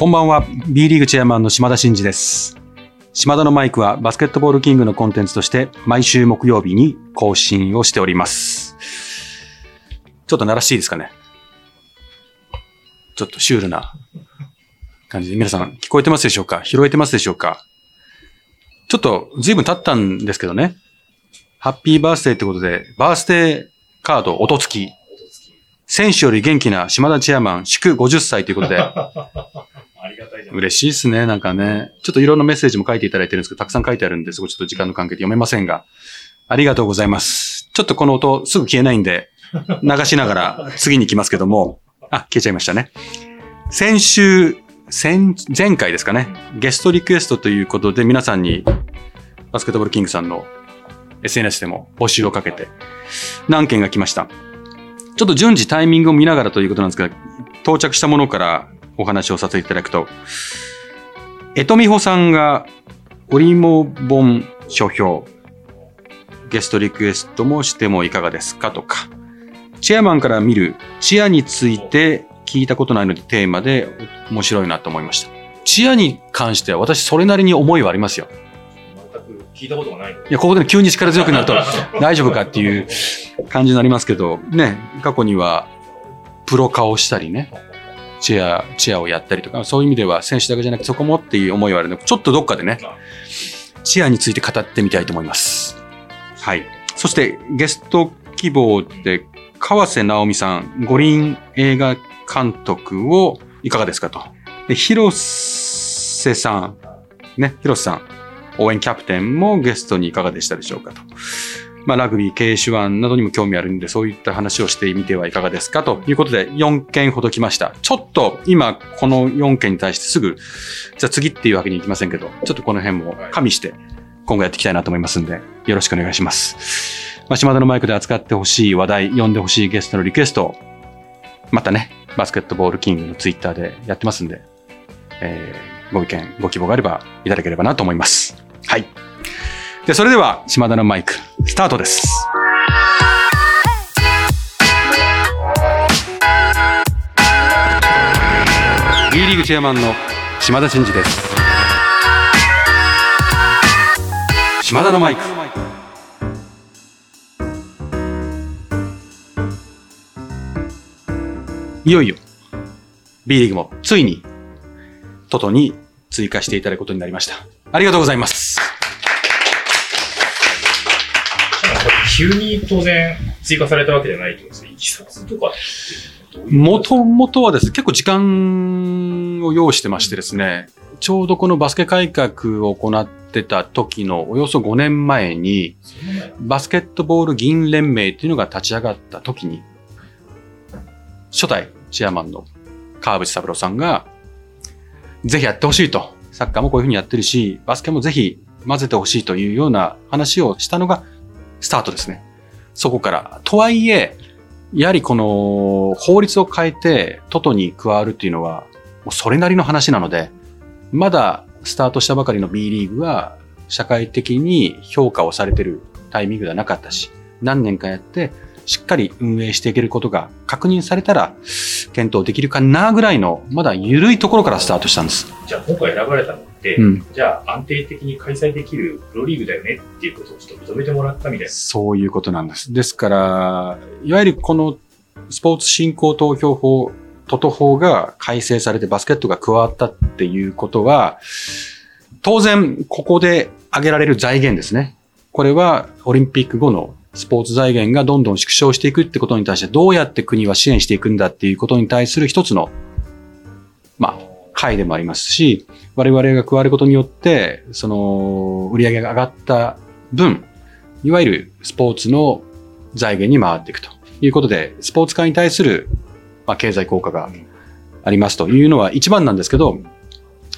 こんばんは。B リーグチェアマンの島田真二です。島田のマイクはバスケットボールキングのコンテンツとして毎週木曜日に更新をしております。ちょっと鳴らしていいですかね？ちょっとシュールな感じで。皆さん聞こえてますでしょうか？拾えてますでしょうか？ちょっと随分経ったんですけどね。ハッピーバースデーってことで、バースデーカード音付き。選手より元気な島田チェアマン祝50歳ということで、ありがたいじゃん。嬉しいですね、なんかね。ちょっといろんなメッセージも書いていただいてるんですけど、たくさん書いてあるんで、そこちょっと時間の関係で読めませんが、ありがとうございます。ちょっとこの音すぐ消えないんで、流しながら 次に行きますけども、あ、消えちゃいましたね。先週、先、前回ですかね、ゲストリクエストということで皆さんにバスケットボールキングさんの SNS でも募集をかけて何件が来ました。ちょっと順次タイミングを見ながらということなんですが、到着したものからお話をさせていただくと、えとみほさんが、オリモ本書評、ゲストリクエストもしてもいかがですかとか、チェアマンから見るチアについて聞いたことないのでテーマで面白いなと思いました。チアに関しては私それなりに思いはありますよ。全く聞いたことがないのいや、ここで急に力強くなると 大丈夫かっていう感じになりますけど、ね、過去にはプロ化をしたりね、チェア、チェアをやったりとか、そういう意味では選手だけじゃなくてそこもっていう思いはあるので、ちょっとどっかでね、チェアについて語ってみたいと思います。はい。そしてゲスト希望で川瀬直美さん、五輪映画監督をいかがですかと。で、広瀬さん、ね、広瀬さん、応援キャプテンもゲストにいかがでしたでしょうかと。まあ、ラグビー、KH1 などにも興味あるんで、そういった話をしてみてはいかがですかということで、4件ほど来ました。ちょっと今、この4件に対してすぐ、じゃあ次っていうわけにいきませんけど、ちょっとこの辺も加味して、今後やっていきたいなと思いますんで、よろしくお願いします。まあ、島田のマイクで扱ってほしい話題、呼んでほしいゲストのリクエストを、またね、バスケットボールキングのツイッターでやってますんで、えーご意見、ご希望があればいただければなと思います。はい。で、それでは、島田のマイク、スタートです。B リーグチェアマンの島田真二です。島田のマイク。いよいよ、B リーグもついに、トトに追加していただくことになりました。ありがとうございます。急に当然追加されたわけじゃないと思うんですよ。いきさつとかもともとはですね、結構時間を要してましてですね、ちょうどこのバスケ改革を行ってた時のおよそ5年前に、バスケットボール議員連盟っていうのが立ち上がった時に、初代チェアマンの川淵三郎さんが、ぜひやってほしいと。サッカーもこういうふうにやってるし、バスケもぜひ混ぜてほしいというような話をしたのがスタートですね。そこから。とはいえ、やはりこの法律を変えてトトに加わるっていうのは、もうそれなりの話なので、まだスタートしたばかりの B リーグは社会的に評価をされてるタイミングではなかったし、何年かやってしっかり運営していけることが確認されたら検討できるかなぐらいのまだ緩いところからスタートしたんです。じゃあ今回選ばれたの、うん。じゃあ安定的に開催できるプロリーグだよねっていうことをちょっと認めてもらったみたいな。そういうことなんです。ですから、いわゆるこのスポーツ振興投票法、トト法が改正されてバスケットが加わったっていうことは、当然ここで挙げられる財源ですね。これはオリンピック後のスポーツ財源がどんどん縮小していくってことに対してどうやって国は支援していくんだっていうことに対する一つの、まあ、会でもありますし、我々が加わることによって、その、売り上げが上がった分、いわゆるスポーツの財源に回っていくということで、スポーツ界に対する、まあ、経済効果がありますというのは一番なんですけど、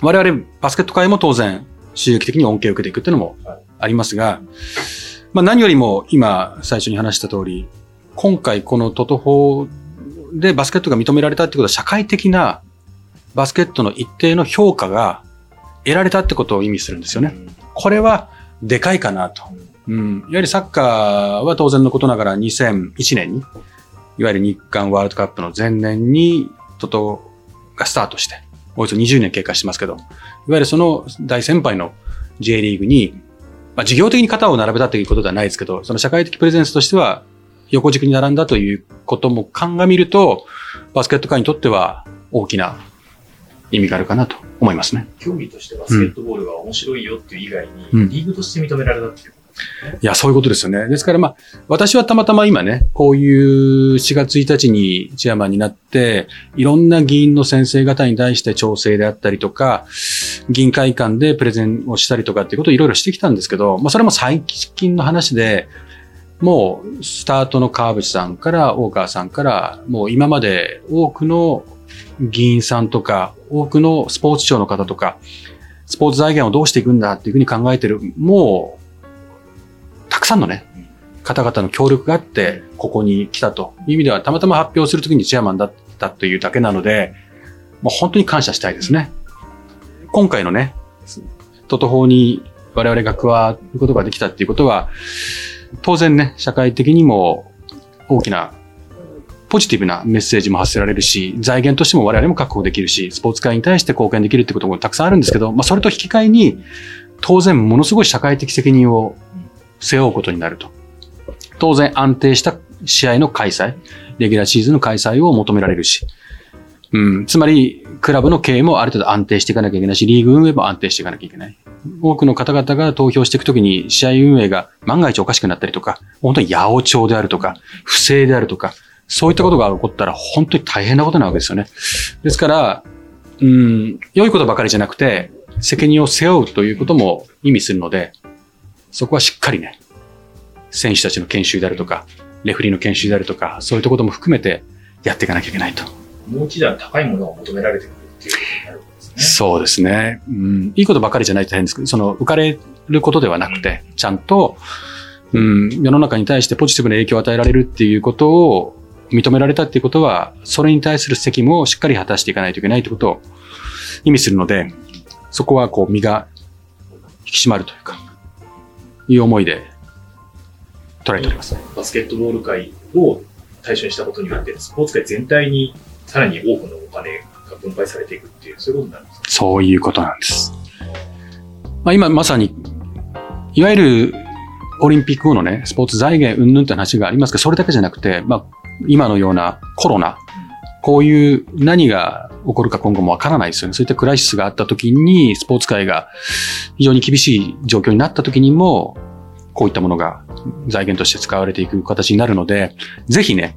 我々バスケット界も当然収益的に恩恵を受けていくっていうのもありますが、まあ何よりも今最初に話した通り、今回このトト法でバスケットが認められたってことは社会的なバスケットの一定の評価が得られたってことを意味するんですよね。これはでかいかなと。うん。いわゆるサッカーは当然のことながら2001年に、いわゆる日韓ワールドカップの前年にトトがスタートして、およそ20年経過してますけど、いわゆるその大先輩の J リーグに、まあ、事業的に肩を並べたということではないですけど、その社会的プレゼンスとしては横軸に並んだということも鑑みると、バスケット界にとっては大きな意味があるかなと思いますね。競技としてバスケットボールが面白いよっていう以外に、うんリーグとして認められたっていう。いや、そういうことですよね。ですからまあ、私はたまたま今ね、こういう4月1日にチェアマンになって、いろんな議員の先生方に対して調整であったりとか、議員会館でプレゼンをしたりとかっていうことをいろいろしてきたんですけど、まあそれも最近の話で、もうスタートの川淵さんから大川さんから、もう今まで多くの議員さんとか、多くのスポーツ庁の方とか、スポーツ財源をどうしていくんだっていうふうに考えてる、もう、たくさんのね、方々の協力があって、ここに来たという意味では、たまたま発表するときにチェアマンだったというだけなので、もう本当に感謝したいですね。今回のね、トト法に我々が加わることができたっていうことは、当然ね、社会的にも大きなポジティブなメッセージも発せられるし、財源としても我々も確保できるし、スポーツ界に対して貢献できるってこともたくさんあるんですけど、まあそれと引き換えに、当然ものすごい社会的責任を背負うことになると。当然安定した試合の開催、レギュラーシーズンの開催を求められるし、うん、つまり、クラブの経営もある程度安定していかなきゃいけないし、リーグ運営も安定していかなきゃいけない。多くの方々が投票していくときに、試合運営が万が一おかしくなったりとか、本当に八百長であるとか、不正であるとか、そういったことが起こったら本当に大変なことなわけですよね。ですから、うん、良いことばかりじゃなくて、責任を背負うということも意味するので、そこはしっかりね、選手たちの研修であるとか、レフェリーの研修であるとか、そういうところも含めてやっていかなきゃいけないと。もう一段高いものが求められてくるっていうことになるわけですね。そうですね。うん、いいことばかりじゃないと変ですけど、その浮かれることではなくて、ちゃんと、うん、世の中に対してポジティブな影響を与えられるっていうことを認められたっていうことは、それに対する責務をしっかり果たしていかないといけないということを意味するので、そこはこう身が引き締まるというか、いう思いで捉えております。バスケットボール界を対象にしたことによって、スポーツ界全体にさらに多くのお金が分配されていくっていう、そういうことになるんですか？そういうことなんです。まあ今まさに、いわゆるオリンピック後のね、スポーツ財源云々って話がありますけど、それだけじゃなくて、まあ今のようなコロナ、こういう何が起こるか今後もわからないですよね。そういったクライシスがあった時に、スポーツ界が非常に厳しい状況になった時にも、こういったものが財源として使われていく形になるので、ぜひね、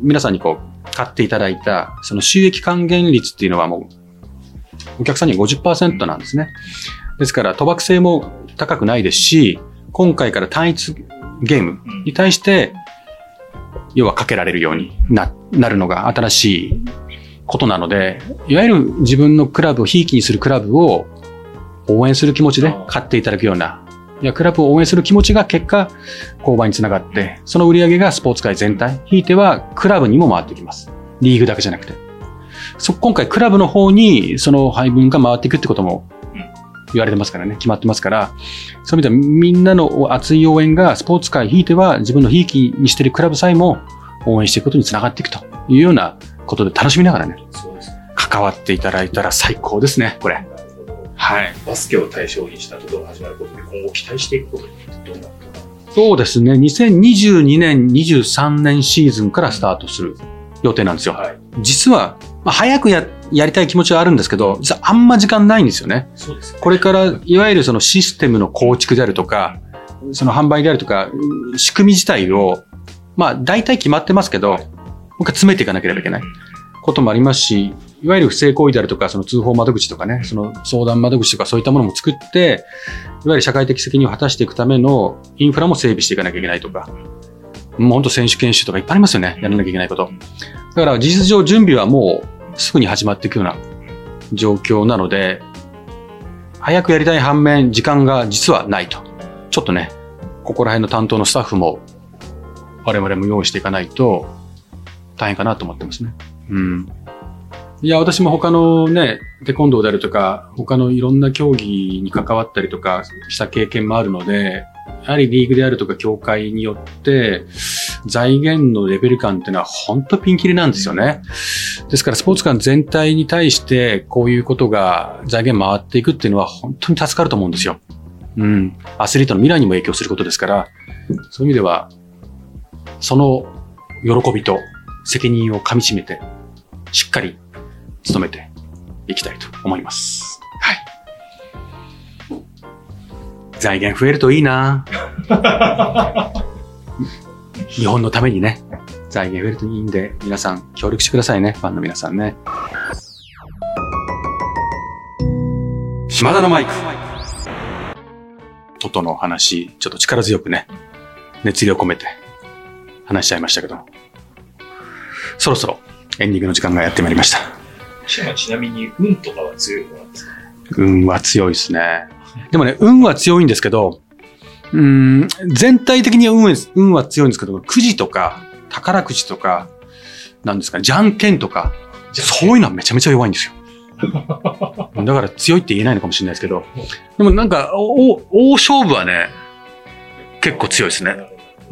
皆さんにこう、買っていただいた、その収益還元率っていうのはもう、お客さんには50%なんですね。ですから、賭博性も高くないですし、今回から単一ゲームに対して、要はかけられるようにななるのが新しいことなので、いわゆる自分のクラブをひいきにするクラブを応援する気持ちで買っていただくような、いや、クラブを応援する気持ちが結果、購買につながって、その売り上げがスポーツ界全体、ひいてはクラブにも回ってきます。リーグだけじゃなくて。そ、今回クラブの方にその配分が回っていくってことも言われてますからね、決まってますから、そういう意味ではみんなの熱い応援がスポーツ界ひいては自分のひいきにしているクラブさえも応援していくことにつながっていくというようなことで楽しみながらね。関わっていただいたら最高ですね、これ。はい。バスケを対象にしたところが始まることで、今後期待していくことにどうなるか。そうですね、2022年、23年シーズンからスタートする予定なんですよ。はい。実は、まあ、早くややりたい気持ちはあるんですけど、実はあんま時間ないんですよね。そうですね。これから、いわゆるそのシステムの構築であるとか、その販売であるとか、仕組み自体を、まあ、大体決まってますけど、もう一回詰めていかなければいけないこともありますし、いわゆる不正行為であるとか、その通報窓口とかね、その相談窓口とかそういったものも作って、いわゆる社会的責任を果たしていくためのインフラも整備していかなきゃいけないとか、もう本当選手研修とかいっぱいありますよね、やらなきゃいけないこと。だから事実上準備はもうすぐに始まっていくような状況なので、早くやりたい反面、時間が実はないと。ちょっとね、ここら辺の担当のスタッフも、我々も用意していかないと、大変かなと思ってますね。うん。いや、私も他のね、テコンドーであるとか、他のいろんな競技に関わったりとかした経験もあるので、やはりリーグであるとか協会によって、財源のレベル感っていうのは本当ピンキリなんですよね。ですからスポーツ館全体に対してこういうことが財源回っていくっていうのは本当に助かると思うんですよ。うん。アスリートの未来にも影響することですから、そういう意味では、その喜びと責任をかみしめて、しっかり努めていきたいと思います。はい。財源増えるといいな 日本のためにね、財源増えるといいんで、皆さん協力してくださいね、ファンの皆さんね。島田のマイク。トトの話、ちょっと力強くね、熱量込めて話しちゃいましたけど、そろそろエンディングの時間がやってまいりました。しかもちなみに、運とかは強い方なんですか？運は強いですね。でもね、運は強いんですけど、うーん、全体的には運は運は強いんですけど、くじとか、宝くじとか、なんですかね、じゃんけんとか、そういうのはめちゃめちゃ弱いんですよ。だから強いって言えないのかもしれないですけど、でもなんか、お大勝負はね、結構強いですね。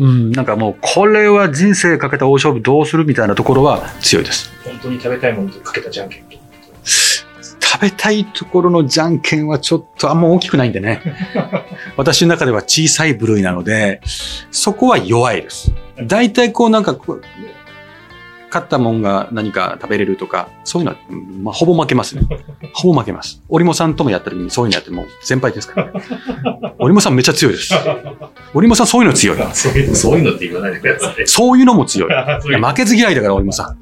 うん、なんかもう、これは人生かけた大勝負どうするみたいなところは強いです。本当に食べたいものとかけたじゃんけんと。食べたいところのじゃんけんはちょっとあんま大きくないんでね。私の中では小さい部類なので、そこは弱いです。大体こうなんか勝ったもんが何か食べれるとか、そういうのは、うんまあ、ほぼ負けますね。ほぼ負けます。織茂さんともやった時にそういうのやってもう先輩ですから、ね。織茂さんめっちゃ強いです。織茂さんそういうの強い。そういうの、って言わないでください。そういうのも強い。い負けず嫌いだから、俺もさ。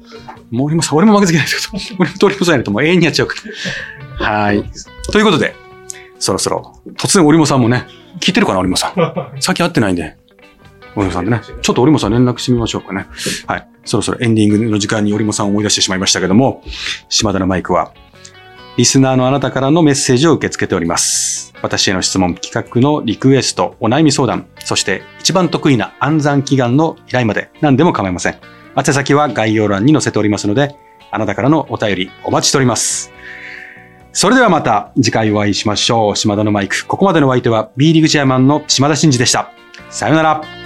もう俺もさ、俺も負けず嫌いだけど、俺も鳥もさんやるともう永遠にやっちゃうから。はい。ということで、そろそろ、突然、織茂さんもね、聞いてるかな、織茂さん。さっき会ってないんで、織茂さんでね、ちょっと織茂さん連絡してみましょうかね。はい。そろそろエンディングの時間に織茂さんを思い出してしまいましたけども、島田のマイクは、リスナーのあなたからのメッセージを受け付けております。私への質問、企画のリクエスト、お悩み相談、そして一番得意な暗算祈願の依頼まで何でも構いません。宛先は概要欄に載せておりますので、あなたからのお便りお待ちしております。それではまた次回お会いしましょう。島田のマイク。ここまでのお相手は B リーグチェアマンの島田真二でした。さよなら。